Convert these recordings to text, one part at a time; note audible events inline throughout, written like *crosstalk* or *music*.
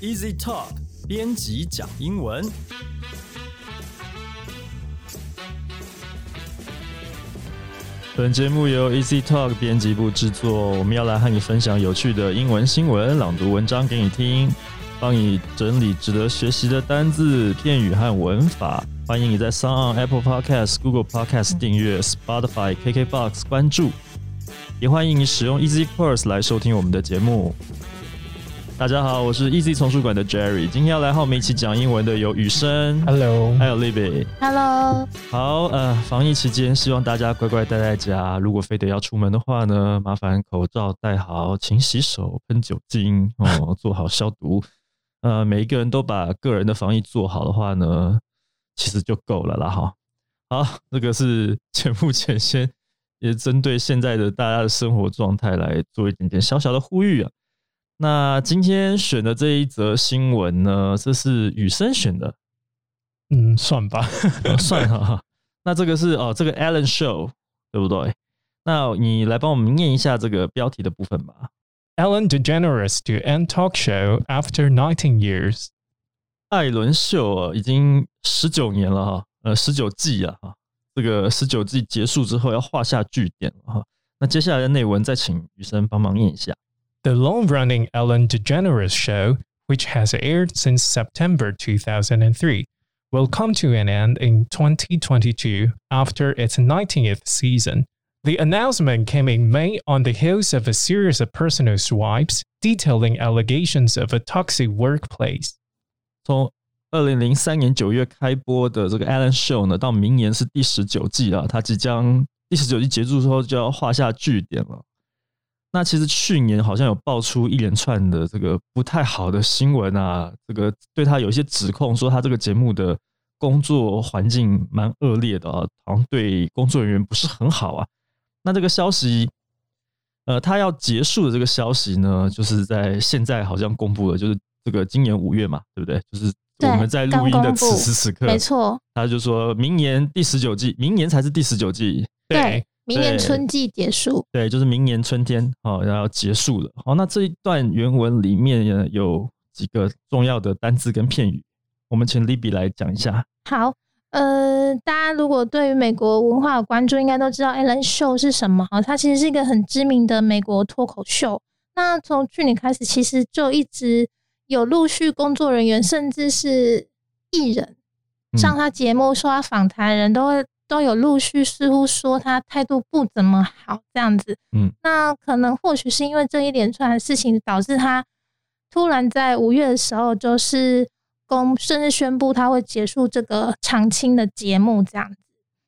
Easy Talk 编辑讲英文。本节目由 Easy Talk 编辑部制作，我们要来和你分享有趣的英文新闻，朗读文章给你听，帮你整理值得学习的单字、片语和文法。欢迎你在 s o n Apple Podcast、Google Podcast 订阅，Spotify、KKBox 关注，也欢迎你使用 Easy Course 来收听我们的节目。大家好，我是 Easy 丛书馆的 Jerry，今天要来和我们一起讲英文的有雨生，Hello，还有 Libby。Hello，好，呃，防疫期间，希望大家乖乖待在家。如果非得要出门的话呢，麻烦口罩戴好，勤洗手，喷酒精哦，*laughs* 做好消毒。呃，每一个人都把个人的防疫做好的话呢，其实就够了啦。哈，好，这个是前目前先也针对现在的大家的生活状态来做一点点小小的呼吁啊。那今天选的这一则新闻呢，这是雨生选的。嗯，算吧，算哈。那这个是哦，这个 Alan Show 对不对？那你来帮我们念一下这个标题的部分吧。Ellen DeGeneres to end talk show after 19 years。艾伦秀啊，已经十九年了哈，呃，十九季啊哈。这个十九季结束之后要画下句点了哈。那接下来的内文再请雨生帮忙念一下。The long-running Ellen DeGeneres show, which has aired since September 2003, will come to an end in 2022 after its 19th season. The announcement came in May on the heels of a series of personal swipes detailing allegations of a toxic workplace. 从二零零三年九月开播的这个 Alan Show 呢，到明年是第十九季啊，它即将第十九季结束之后就要画下句点了。 那其实去年好像有爆出一连串的这个不太好的新闻啊，这个对他有一些指控，说他这个节目的工作环境蛮恶劣的啊，好像对工作人员不是很好啊。那这个消息，呃，他要结束的这个消息呢，就是在现在好像公布了，就是这个今年五月嘛，对不对？就是我们在录音的此时此刻，没错，他就说明年第十九季，明年才是第十九季，对，明年春季结束，对，就是明年春天哦，要结束了。好，那这一段原文里面有几个重要的单字跟片语，我们请 Libby 来讲一下。好，呃，大家如果对于美国文化有关注，应该都知道 Ellen Show 是什么哈，它其实是一个很知名的美国脱口秀。那从去年开始，其实就一直有陆续工作人员，甚至是艺人上他节目说他访谈人都会。都有陆续似乎说他态度不怎么好这样子，嗯，那可能或许是因为这一连串的事情导致他突然在五月的时候就是公甚至宣布他会结束这个长青的节目这样子，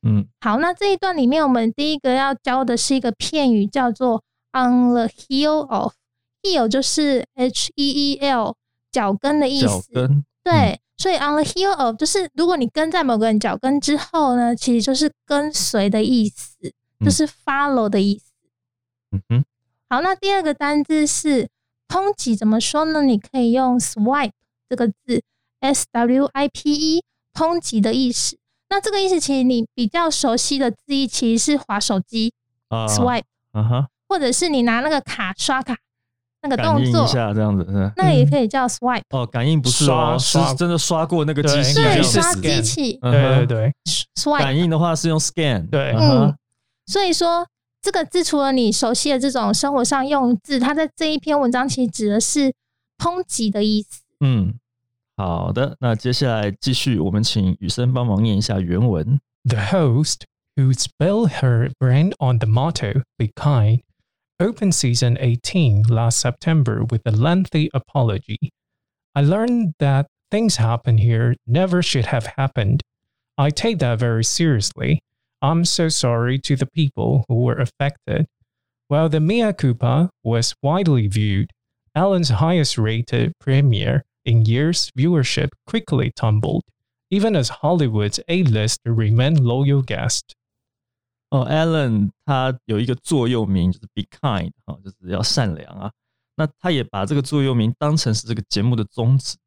嗯，好，那这一段里面我们第一个要教的是一个片语叫做 on the heel of，heel 就是 h e e l 脚跟的意思，脚跟，对。嗯所以 on the heel of 就是如果你跟在某个人脚跟之后呢，其实就是跟随的意思，就是 follow 的意思。嗯哼。好，那第二个单字是抨击，怎么说呢？你可以用 swipe 这个字，s w i p e，抨击的意思。那这个意思其实你比较熟悉的字义其实是滑手机、啊、swipe，啊哈，或者是你拿那个卡刷卡。那个动作一下这样子，那个也可以叫 swipe 哦。感应不是哦，是真的刷过那个机器，对，刷机器，对对对。swipe 感应的话是用 scan，对，嗯。所以说这个字除了你熟悉的这种生活上用字，它在这一篇文章其实指的是抨击的意思。嗯，好的，那接下来继续，我们请雨生帮忙念一下原文。The host who spelled her brand on the motto "Be kind." Opened season 18 last September with a lengthy apology. I learned that things happen here never should have happened. I take that very seriously. I'm so sorry to the people who were affected. While the Mia Culpa was widely viewed, Ellen's highest rated premiere in years viewership quickly tumbled, even as Hollywood's A-list remained loyal guests. 哦，Alan 他有一个座右铭，就是 “Be kind” 啊，就是要善良啊。那他也把这个座右铭当成是这个节目的宗旨，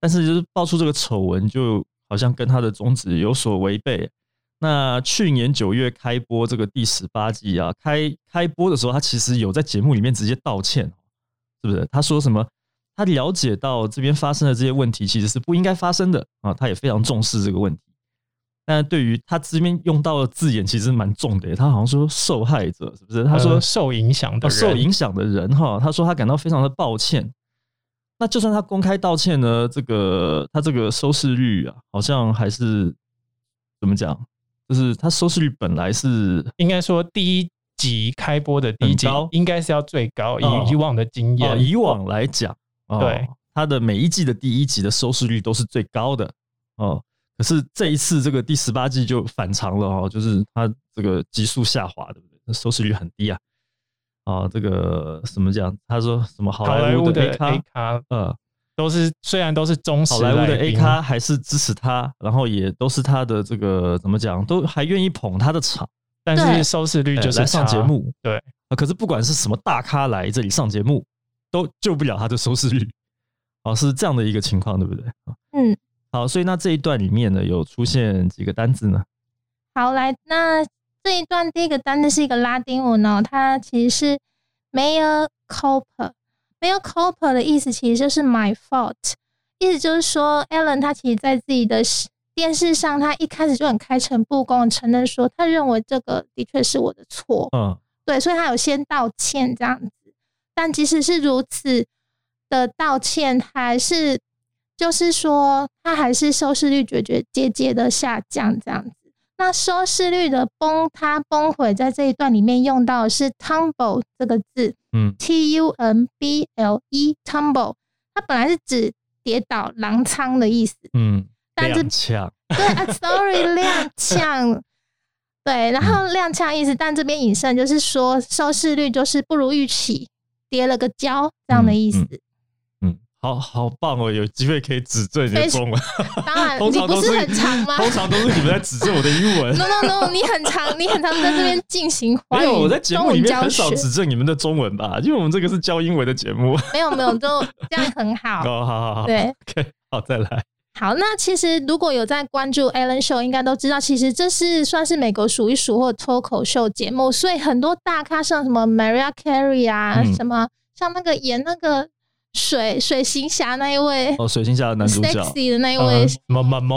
但是就是爆出这个丑闻，就好像跟他的宗旨有所违背。那去年九月开播这个第十八季啊，开开播的时候，他其实有在节目里面直接道歉，是不是？他说什么？他了解到这边发生的这些问题其实是不应该发生的啊，他也非常重视这个问题。但对于他这边用到的字眼其实蛮重的，他好像说受害者是不是？他说、呃受影响的哦，受影响的人哈，他说他感到非常的抱歉。那就算他公开道歉呢，这个他这个收视率啊，好像还是怎么讲？就是他收视率本来是应该说第一集开播的第一集应该是要最高，哦以以往的经哦，验，以往来讲，哦对，他的每一季的第一集的收视率都是最高的哦。可是这一次这个第十八季就反常了哦，就是它这个急速下滑，对不对？收视率很低啊。啊，这个什么讲？他说什么好好莱莱坞的 A 咖 A，咖呃，都是虽然都是忠实好莱坞的 A 宾咖还是支持他，然后也都是他的这个怎么讲，都还愿意捧他的场，但是收视率就是上节目。对啊，可是不管是什么大咖来这里上节目，都救不了他的收视率。哦，是这样的一个情况，对不对？啊嗯，好，所以那这一段里面呢，有出现几个单字呢？好，来，那这一段第一个单字是一个拉丁文哦，它其实是 mea culpa。mea culpa 的意思其实就是 my fault，意思就是说，Alan 他其实在自己的电视上，他一开始就很开诚布公承认说，他认为这个的确是我的错，嗯对，所以他有先道歉这样子。但即使是如此的道歉，还是就是说，它还是收视率节节节节的下降这样子。那收视率的崩塌崩毁，在这一段里面用到的是 tumble 这个字嗯，t u m b l e tumble，它本来是指跌倒、狼仓的意思，嗯，但是踉，对啊，sorry，*laughs* 踉跄。对，然后踉跄意思，但这边引申就是说收视率就是不如预期，跌了个跤这样的意思。嗯嗯，好好棒哦，有机会可以指正你的中文。当然，*laughs* 通你不是常都是很长吗通常都是你们在指正我的英文。*laughs* No No No，你很长，你很长在这边进行华语没有，我在节目里面很少。指正你们的中文吧，因为我们这个是教英文的节目。*laughs* 没有没有，就这样很好。哦，好好好，对，，OK，好，再来。好，那其实如果有在关注 Ellen Show，应该都知道，其实这是算是美国数一数二的脱口秀节目，所以很多大咖像什么 Mariah Carey 啊，嗯什么像那个演那个水水行侠那一位、哦，水行侠的男主角，Sexy 的那一呃位，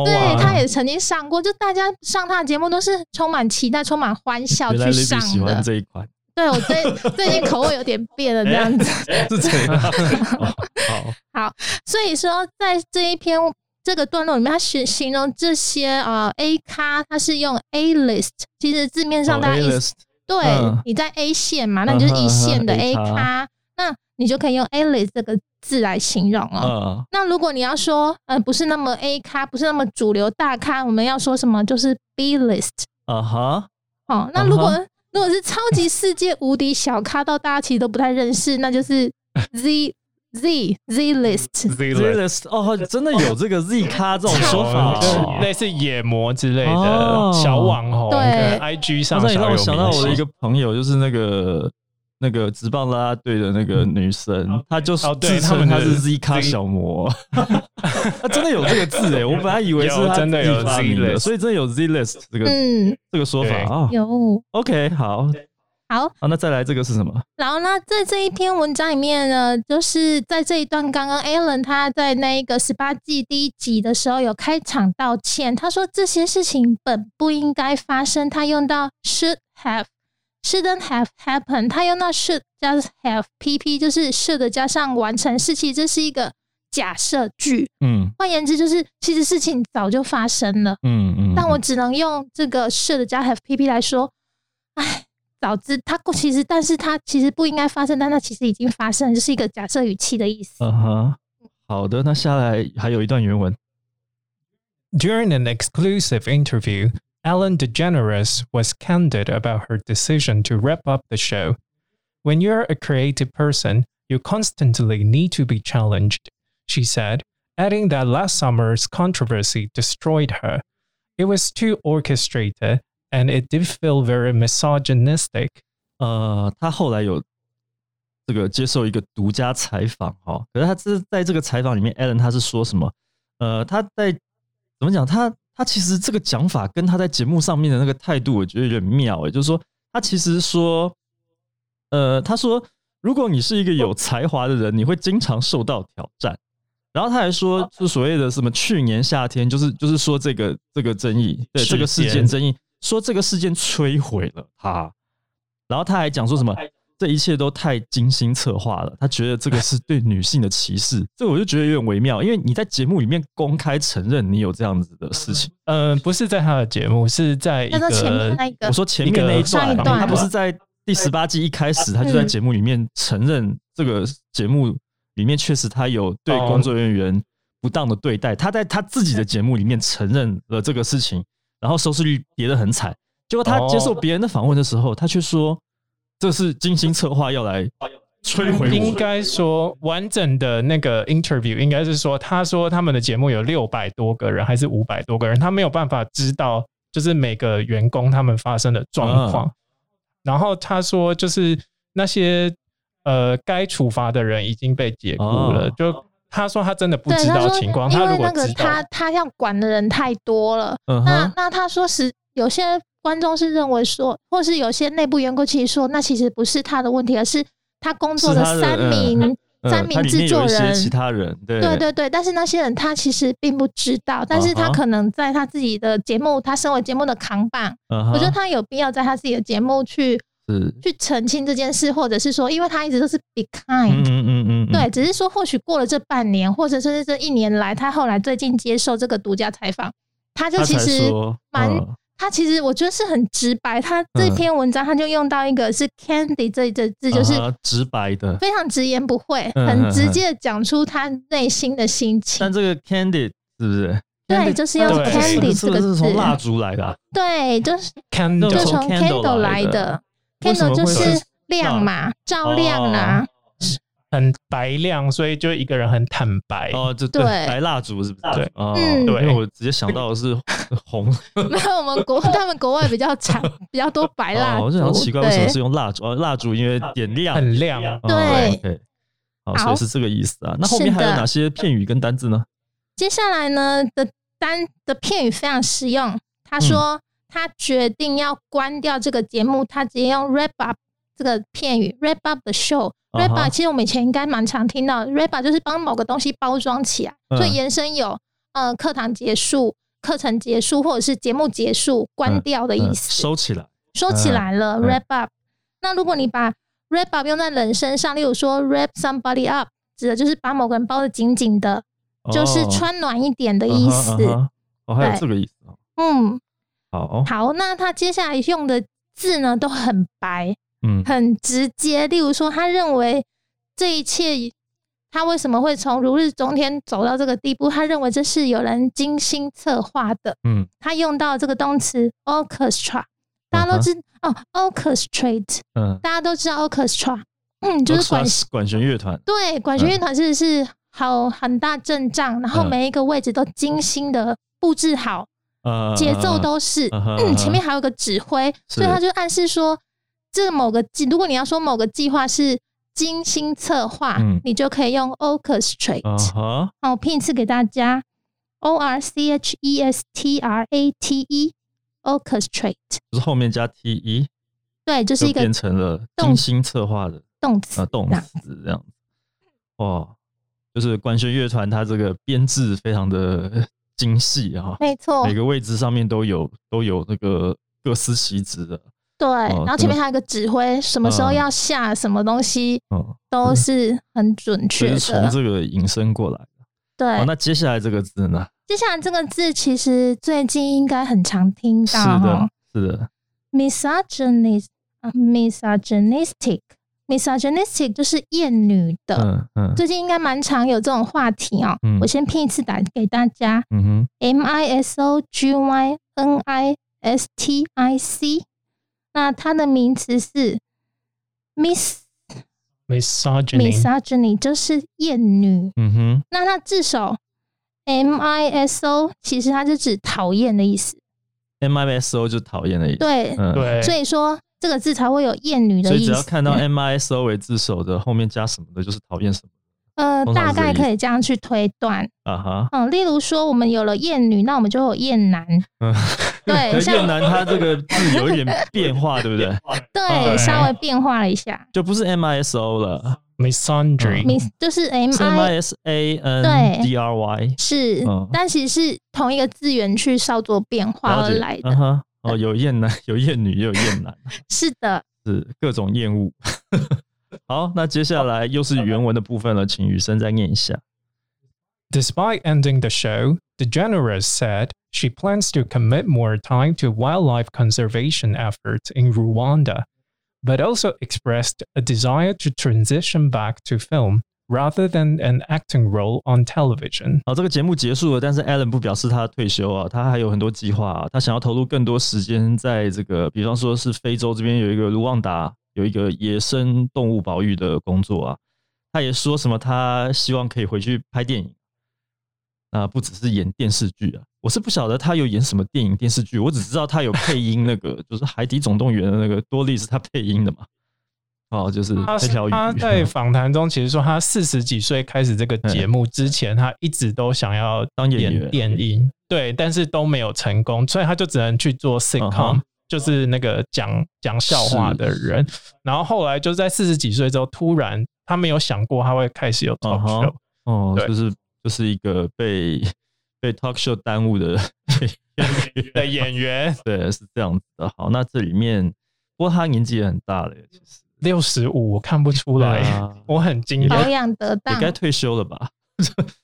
对，他也曾经上过，就大家上他的节目都是充满期待、充满欢笑去上喜欢的。这一款，对我最最近口味有点变了，*laughs* 这样子。是这样。*laughs* 哦好，所以说，在这一篇这个段落里面，他形形容这些呃 A 咖，他是用 A list，其实字面上哦大家意思、A-list 对、嗯。你在 A 线嘛，那你就是一线的，A 咖，那你就可以用 A list 这个字来形容哦。嗯，那如果你要说呃不是那么 A 咖，不是那么主流大咖，我们要说什么？就是 B list 啊哈，哦。那如果、嗯如果是超级世界无敌小咖到大家其实都不太认识，那就是 Z Z Z list。Z list 哦，真的有这个 Z 咖这种说法。类似野魔之类哦的小网红，对 IG 上那你让我想到我的一个朋友，就是那个那个直棒啦啦队的那个女生，她就是自称她是 Z 咖小魔，她真的有这个字哎，我本来以为是她真的有自己发明 Z 的，list 所以真的有 Z list 这个嗯，这个说法啊。有 OK，好，好。好，那再来这个是什么？然后呢，在这一篇文章里面呢，就是在这一段，刚刚 Alan 他在那一个十八季第一集的时候有开场道歉，他说这些事情本不应该发生，他用到 should have。Shouldn't have happened，他用到 should 加 have pp，就是 should 加上完成式，其实这是一个假设句。嗯换言之，就是其实事情早就发生了，嗯嗯，但我只能用这个 should 加 have pp 来说，哎，早知它其实，但是它其实不应该发生，但它其实已经发生了，就是一个假设语气的意思。嗯哼，好的，那下来还有一段原文。During an exclusive interview, Ellen DeGeneres was candid about her decision to wrap up the show. When you're a creative person, you constantly need to be challenged, she said, adding that last summer's controversy destroyed her. It was too orchestrated and it did feel very misogynistic. 呃，他后来有这个接受一个独家采访哈，可是他这在这个采访里面，Alan 他是说什么？呃，他在怎么讲？他 他其实这个讲法跟他在节目上面的那个态度，我觉得有点妙诶，就是说他其实说，呃，他说如果你是一个有才华的人，你会经常受到挑战。然后他还说，就所谓的什么去年夏天，就是就是说这个这个争议，对这个事件件争议，说这个事件摧毁了他。然后他还讲说什么，这一切都太精心策划了。他觉得这个是对女性的歧视，这个我就觉得有点微妙，因为你在节目里面公开承认你有这样子的事情。嗯、不是在他的节目，是在一那个前面那个我说前面那一段，上一段他不是在第十八季一开始，他就在嗯节目里面承认这个节目里面确实他有对哦工作人员不当的对待，他在他自己的节目里面承认了这个事情，然后收视率跌得很惨。结果他哦接受别人的访问的时候，他却说这是精心策划要来摧毁我。应该说完整的那个 interview 应该是说，他说他们的节目有六百多个人还是五百多个人，他没有办法知道就是每个员工他们发生的状况。嗯然后他说，就是那些呃该处罚的人已经被解雇了，哦就他说他真的不，知道情况，因他如果他他要管的人太多了。嗯，那那他说是有些观众是认为说，或是有些内部员工其实说，那其实不是他的问题，而是他工作的三嗯。名。三嗯，名制作人。其他人，对。对对对，但是那些人他其实并不知道，但是他可能在他自己的节目，他身为节目的扛棒，嗯哼。我觉得他有必要在他自己的节目去，去澄清这件事，或者是说，因为他一直都是 be kind，、嗯嗯嗯嗯，嗯。对，只是说或许过了这半年，或者是这一年来，他后来最近接受这个独家采访，他就其实说蛮嗯他其实我觉得是很直白，他这篇文章他就用到一个是 candy 这一个字，就是直白的，非常直言不讳，嗯很直接的讲出他内心的心情但。这个 candid 是不是？对就是用 candy 这个字，从蜡烛来的啊？对，就是就 candle 就从 candle 来的，candle 就是是亮嘛，照亮啦，很白亮，所以就一个人很坦白。哦，就对，对。白蜡烛是不是？对。哦，嗯。因为我直接想到的是红。没有我们国 *laughs* 他们国外比较长，*laughs* 比较多白蜡哦，烛，我就想奇怪为什么是用蜡烛？哦，蜡烛因为点亮，很亮。哦对。OK 好，好。所以是这个意思啊。那后面还有哪些片语跟单字呢？接下来呢的单的片语非常实用。他嗯。说他决定要关掉这个节目，他直接用 wrap up 这个片语 wrap up the show。啊 wrap up 其实我们以前应该蛮常听到的，wrap up 就是帮某个东西包装起来，嗯所以延伸有呃课堂结束、课程结束或者是节目结束、关掉的意嗯思。收起来，收起来了、嗯 w r a p up。那如果你把 wrap up 用在人身上，例如说 wrap somebody up，指的就是把某个人包的紧紧的，就是哦穿暖一点的嗯意思。哦，还有对这个意思哦。嗯，好，好，那他接下来用的字呢都很白，嗯。很直接。例如说，他认为这一切，他为什么会从如日中天走到这个地步？他认为这是有人精心策划的。嗯。他用到这个动词 orchestra，大家都知、哦，orchestrate，嗯，大家都知道 orchestra，嗯，就是管管弦乐团，对管弦乐团是是好很大阵仗，然后嗯。每一个位置都精心的布置好，呃，节奏都是，嗯，前面还有个指挥，所以他就暗示说，这个某个计，如果你要说某个计划是精心策划，嗯。你就可以用 orchestrate。啊哈，好，我拼一次给大家，o r c h e s t r a t e，orchestrate，就是后面加 t e，对，就是一个变成了精心策划的动词啊，动词这样子。哇，就是管弦乐团，它这个编制非常的 *laughs* 精细啊，没错。每，个位置上面都有都有那个各司其职的，对。然后前面还有一个指挥，什么时候嗯要下什么东西，嗯，都是很准就确的从的。这个引申过来的。对哦，，那接下来这个字呢？接下来这个字其实最近应该很常听到是的，是的，，misogynist 啊，misogynistic。misogynistic 就是厌女的，嗯嗯最近应该蛮常有这种话题哦。嗯我先拼一次打给大家嗯哼，，M I S O G Y N I S T I C。那它的名词是 mis misogyny misogyny，就是厌女。嗯哼，那它字首 M I S O，其实它是指讨厌的意思。M I S O 就讨厌的意思。对，嗯，对，所以说这个字才会有厌女的意思。以只要看到 M I S O 为字首的，后面加什么的，就是讨厌什么呃，大概可以这样去推断。啊哈。嗯，例如说我们有了厌女，那我们就有厌男。嗯，*laughs* 对，像越南它这个字有一点变化，对不对？*laughs* 对对稍微变化了一下就不是 M I S O 了，misandry，，miss 就是 M I S A N 对 D R Y。是嗯，但其实是同一个字源去稍作变化而来的。哦，有厌男，*laughs* 有厌女，也有厌男，是的，是各种厌恶。*laughs* 好，那接下来又是原文的部分了，请雨生再念一下。Despite ending the show, DeGeneres said she plans to commit more time to wildlife conservation efforts in Rwanda, but also expressed a desire to transition back to film rather than an acting role on television. 好，这个节目结束了，但是 Alan 不表示他退休啊，他还有很多计划、啊，他想要投入更多时间在这个，比方说是非洲这边有一个卢旺达有一个野生动物保育的工作啊，他也说什么他希望可以回去拍电影， 啊，不只是演电视剧啊，我是不晓得他有演什么电影电视剧，我只知道他有配音那个就是《海底总动员》的那个多利是他配音的嘛，哦，就是他那条鱼，他在访谈中其实说，他四十几岁开始这个节目之前，他一直都想要当演电影，对，但是都没有成功，所以他就只能去做 sitcom，、嗯就是那个讲讲笑话的人。然后后来就在四十几岁之后，突然他没有想过他会开始有 talk show，、哦，对就是就是一个被被 talk show 耽误的的演员，对，是这样子的。好，那这里面，不过他年纪也很大了，其实六十五，我看不出来，啊我很惊讶保讶。养得当也。该退休了吧？*laughs*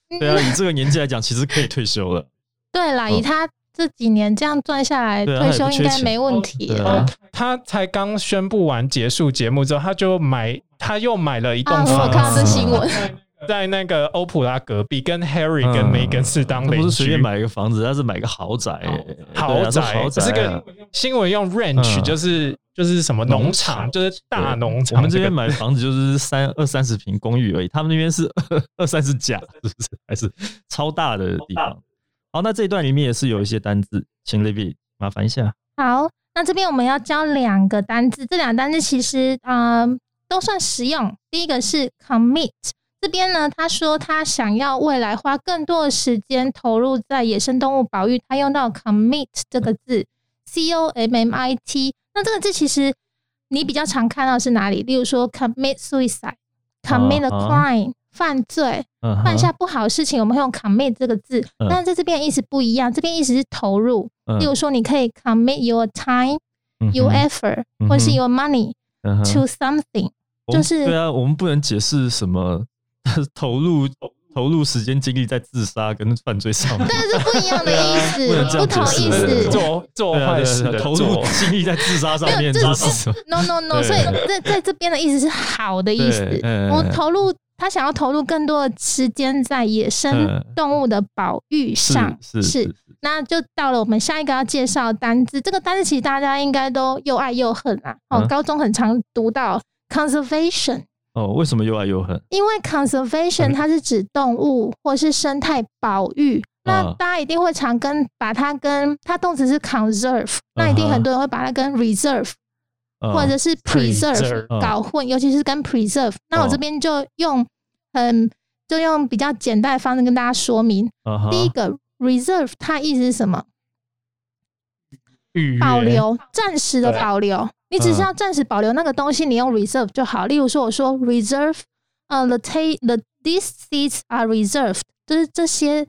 嗯对啊，以这个年纪来讲，其实可以退休了。对啦，嗯以他这几年这样赚下来，退休应该没问题了。他才刚宣布完结束节目之后，他就买，他又买了一栋啊，我有房子看到这新闻，*laughs* 在那个欧普拉隔壁，跟 Harry 跟嗯 Meghan 是当邻居。他不是随便买一个房子，他是买个豪宅耶，豪宅，豪宅啊。这个新闻用 ranch 嗯就是就是什么农农场，就是大对农场。我们这边个买房子就是三二三十平公寓而已，他们那边是二 *laughs* 二三十甲，是不是？还是超大的地方？好，那这一段里面也是有一些单字，请 Libby 麻烦一下。好，那这边我们要教两个单字，这两个单字其实呃都算实用。第一个是 commit，这边呢他说他想要未来花更多的时间投入在野生动物保育，他用到 commit 这个字，c o m m i t。那这个字其实你比较常看到是哪里？例如说 commit suicide，commit a 啊 crime，、犯罪，犯下不好的事情，我们会用 commit 这个字，嗯但是在这边意思不一样，这边意思是投入。嗯例如说，你可以 commit your time, 嗯哼 your effort，、或是 your money to something。就是对啊，我们不能解释什么 *laughs* 投入投入时间精力在自杀跟犯罪上面。但是不一样的意思，不同意思。做做坏事投入精力在自杀上面，？No no no，所以在在这边的意思是好的意思我投入他想要投入更多的时间在野生嗯动物的保育上，是是是，那就到了我们下一个要介绍的单字，这个单字其实大家应该都又爱又恨啊。哦，嗯高中很常读到 conservation。哦，为什么又爱又恨？因为 conservation *laughs* 它是指动物或是生态保育，那啊大家一定会常跟把它跟它动词是 conserve，那一定很多人会把它跟 reserve 嗯或者是 preserve 搞混，尤其是跟 preserve。那我这哦边就用很就用比较简单的方式跟大家说明。第一个 reserve 它意思是什么？保留，暂时的保留。你只是要暂时保留那个东西，你用 reserve 就好。例如说，我说 reserve，呃，the ta the these seats are reserved，就是这些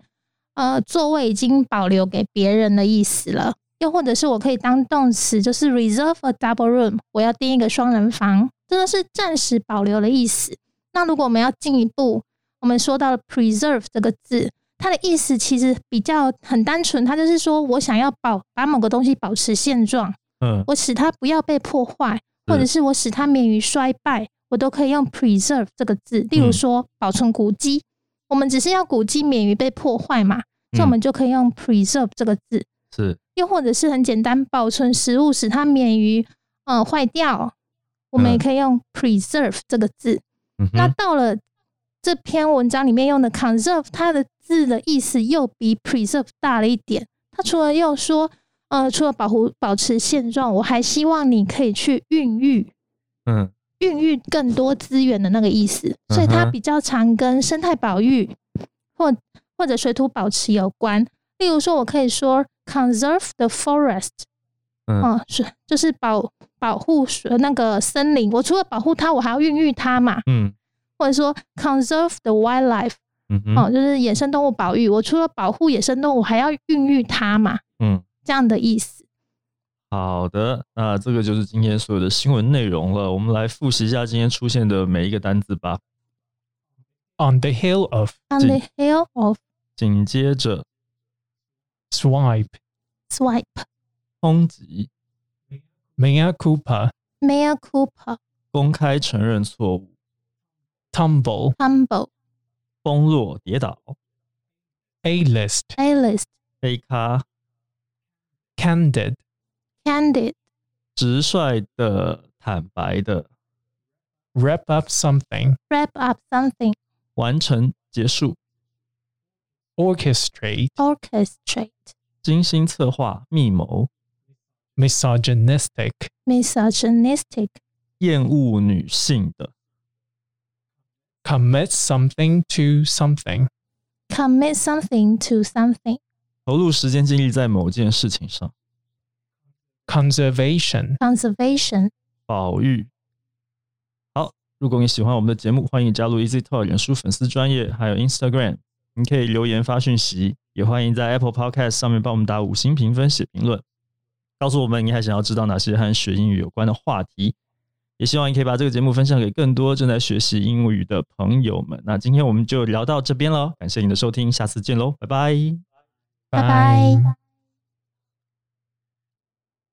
呃座位已经保留给别人的意思了。又或者是我可以当动词，就是 reserve a double room，我要订一个双人房，这个是暂时保留的意思。那如果我们要进一步，我们说到了 preserve 这个字，它的意思其实比较很单纯，它就是说我想要保把某个东西保持现状，嗯我使它不要被破坏，或者是我使它免于衰败，我都可以用 preserve 这个字。例如嗯说保存古迹，我们只是要古迹免于被破坏嘛，所以我们就可以用 preserve 这个字。是又或者是很简单，保存食物使它免于嗯坏掉，我们也嗯可以用 preserve 这个字。嗯那到了这篇文章里面用的 conserve，它的字的意思又比 preserve 大了一点。它除了又说，呃，除了保护保持现状，我还希望你可以去孕育。嗯孕育更多资源的那个意思，所以它比较常跟生态保育或或者水土保持有关。例如说，我可以说 conserve the forest，嗯嗯，是就是保保护水那个森林。我除了保护它，我还要孕育它嘛。嗯或者说 conserve the wildlife，嗯哼哦，就是野生动物保育。我除了保护野生动物，还要孕育它嘛，嗯，这样的意思。好的，那这个就是今天所有的新闻内容了。我们来复习一下今天出现的每一个单字吧。On the hill of On the hill of 紧接着 swipe, swipe, 抨击，mea MIA COOPA 公开承认错误，，tumble，tumble，崩落跌倒，A-list, A-list, 黑咖，candid, candid, 直率的、坦白的， wrap up something, wrap up something, 完成结束， orchestrate, orchestrate, 精心策划、密谋， misogynistic, misogynistic, 厌恶女性的， commit something to something, commit something to something, 投入时间精力在某件事情上，conservation, conservation. 保育。好，如果你喜欢我们的节目，欢迎加入 Easy Talk 脸书粉丝专业，还有 Instagram，你可以留言发讯息，也欢迎在 Apple Podcast 上面帮我们打五星评分、写评论，告诉我们你还想要知道哪些和学英语有关的话题。也希望你可以把这个节目分享给更多正在学习英语的朋友们。那今天我们就聊到这边了，感谢你的收听，下次见喽，拜拜。拜拜。